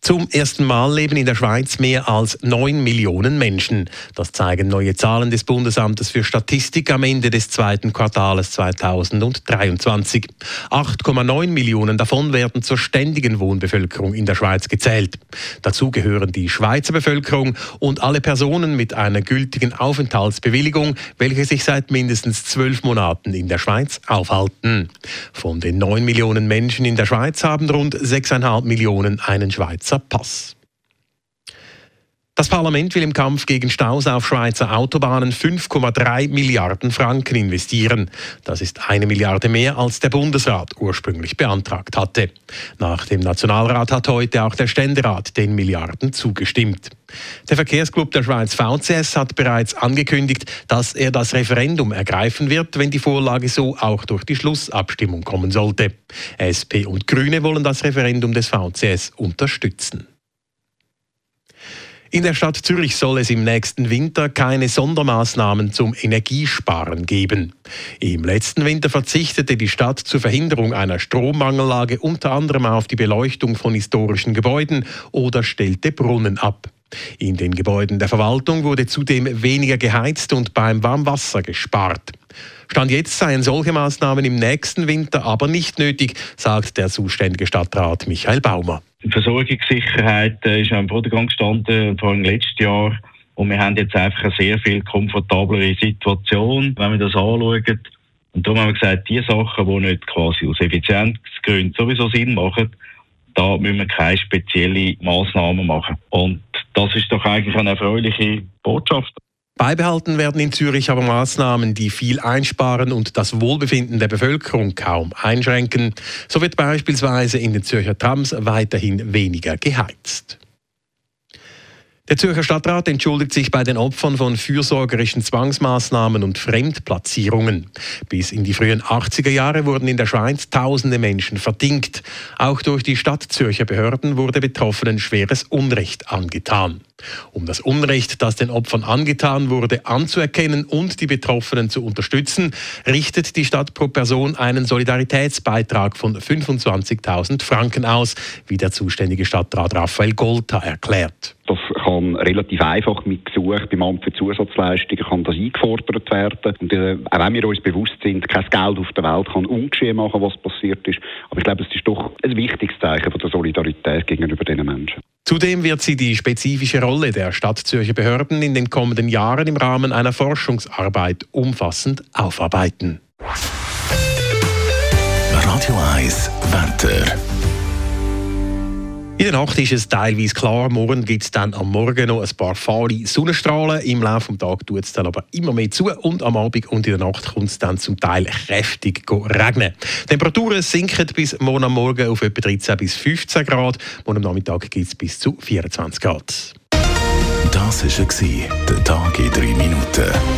Zum ersten Mal leben in der Schweiz mehr als 9 Millionen Menschen. Das zeigen neue Zahlen des Bundesamtes für Statistik am Ende des zweiten Quartals 2023. 8,9 Millionen davon werden zur ständigen Wohnbevölkerung in der Schweiz gezählt. Dazu gehören die Schweizer Bevölkerung und alle Personen mit einer gültigen Aufenthaltsbewilligung, welche sich seit mindestens zwölf Monaten in der Schweiz aufhalten. Von den 9 Millionen Menschen in der Schweiz haben rund 6,5 Millionen einen Schweizer Schweizer Pass. Das Parlament will im Kampf gegen Staus auf Schweizer Autobahnen 5,3 Milliarden Franken investieren. Das ist eine Milliarde mehr, als der Bundesrat ursprünglich beantragt hatte. Nach dem Nationalrat hat heute auch der Ständerat den Milliarden zugestimmt. Der Verkehrsclub der Schweiz VCS hat bereits angekündigt, dass er das Referendum ergreifen wird, wenn die Vorlage so auch durch die Schlussabstimmung kommen sollte. SP und Grüne wollen das Referendum des VCS unterstützen. In der Stadt Zürich soll es im nächsten Winter keine Sondermaßnahmen zum Energiesparen geben. Im letzten Winter verzichtete die Stadt zur Verhinderung einer Strommangellage unter anderem auf die Beleuchtung von historischen Gebäuden oder stellte Brunnen ab. In den Gebäuden der Verwaltung wurde zudem weniger geheizt und beim Warmwasser gespart. Stand jetzt seien solche Maßnahmen im nächsten Winter aber nicht nötig, sagt der zuständige Stadtrat Michael Baumer. Die Versorgungssicherheit äh, ist am Vordergrund gestanden, vor allem letztes Jahr. Und wir haben jetzt einfach eine sehr viel komfortablere Situation, wenn wir das anschauen. Und darum haben wir gesagt, die Sachen, die nicht quasi aus Effizienzgründen sowieso Sinn machen, da müssen wir keine speziellen Massnahmen machen. Und das ist doch eigentlich eine erfreuliche Botschaft. Beibehalten werden in Zürich aber Maßnahmen, die viel einsparen und das Wohlbefinden der Bevölkerung kaum einschränken. So wird beispielsweise in den Zürcher Trams weiterhin weniger geheizt. Der Zürcher Stadtrat entschuldigt sich bei den Opfern von fürsorgerischen Zwangsmaßnahmen und Fremdplatzierungen. Bis in die frühen 80er Jahre wurden in der Schweiz tausende Menschen verdingt. Auch durch die Stadt Zürcher Behörden wurde Betroffenen schweres Unrecht angetan. Um das Unrecht, das den Opfern angetan wurde, anzuerkennen und die Betroffenen zu unterstützen, richtet die Stadt pro Person einen Solidaritätsbeitrag von 25.000 Franken aus, wie der zuständige Stadtrat Raphael Golta erklärt. Das kann relativ einfach mit Gesuch beim Amt für Zusatzleistungen kann das eingefordert werden. Und äh, auch wenn wir uns bewusst sind, kein Geld auf der Welt kann ungeschehen machen, was passiert ist. Aber ich glaube, es ist doch ein wichtiges Zeichen von der Solidarität gegenüber diesen Menschen. Zudem wird sie die spezifische Rolle der Stadt Zürcher Behörden in den kommenden Jahren im Rahmen einer Forschungsarbeit umfassend aufarbeiten. Radio 1 Wetter. In der Nacht ist es teilweise klar. Morgen gibt es dann am Morgen noch ein paar fahle Sonnenstrahlen. Im Laufe des Tages tut es dann aber immer mehr zu. Und am Abend und in der Nacht kommt es dann zum Teil kräftig regnen. Temperaturen sinken bis morgen am Morgen auf etwa 13 bis 15 Grad. Morgen am Nachmittag gibt es bis zu 24 Grad. Das war der Tag in 3 Minuten.